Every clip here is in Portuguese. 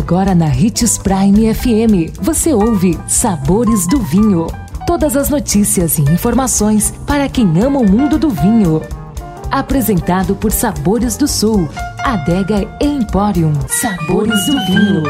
Agora na Ritz Prime FM, você ouve Sabores do Vinho. Todas as notícias e informações para quem ama o mundo do vinho. Apresentado por Sabores do Sul, Adega Emporium. Sabores do Vinho.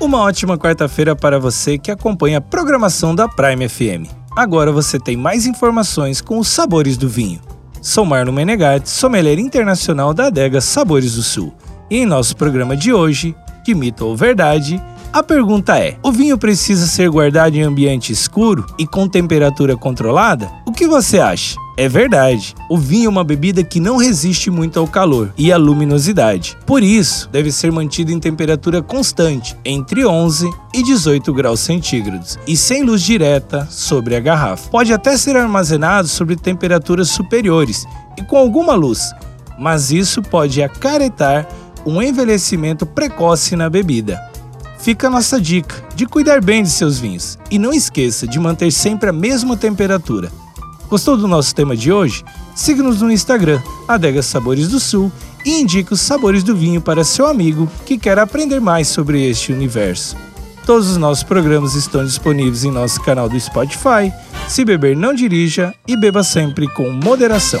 Uma ótima quarta-feira para você que acompanha a programação da Prime FM. Agora você tem mais informações com os sabores do vinho. Sou Marlon Menegatti, sommelier internacional da adega Sabores do Sul. E em nosso programa de hoje, de mito ou verdade, a pergunta é: o vinho precisa ser guardado em ambiente escuro e com temperatura controlada? O que você acha? É verdade, o vinho é uma bebida que não resiste muito ao calor e à luminosidade. Por isso, deve ser mantido em temperatura constante, entre 11 e 18 graus centígrados, e sem luz direta sobre a garrafa. Pode até ser armazenado sobre temperaturas superiores e com alguma luz, mas isso pode acarretar um envelhecimento precoce na bebida. Fica a nossa dica de cuidar bem de seus vinhos e não esqueça de manter sempre a mesma temperatura. Gostou do nosso tema de hoje? Siga-nos no Instagram, Adega Sabores do Sul, e indique os sabores do vinho para seu amigo que quer aprender mais sobre este universo. Todos os nossos programas estão disponíveis em nosso canal do Spotify. Se beber, não dirija e beba sempre com moderação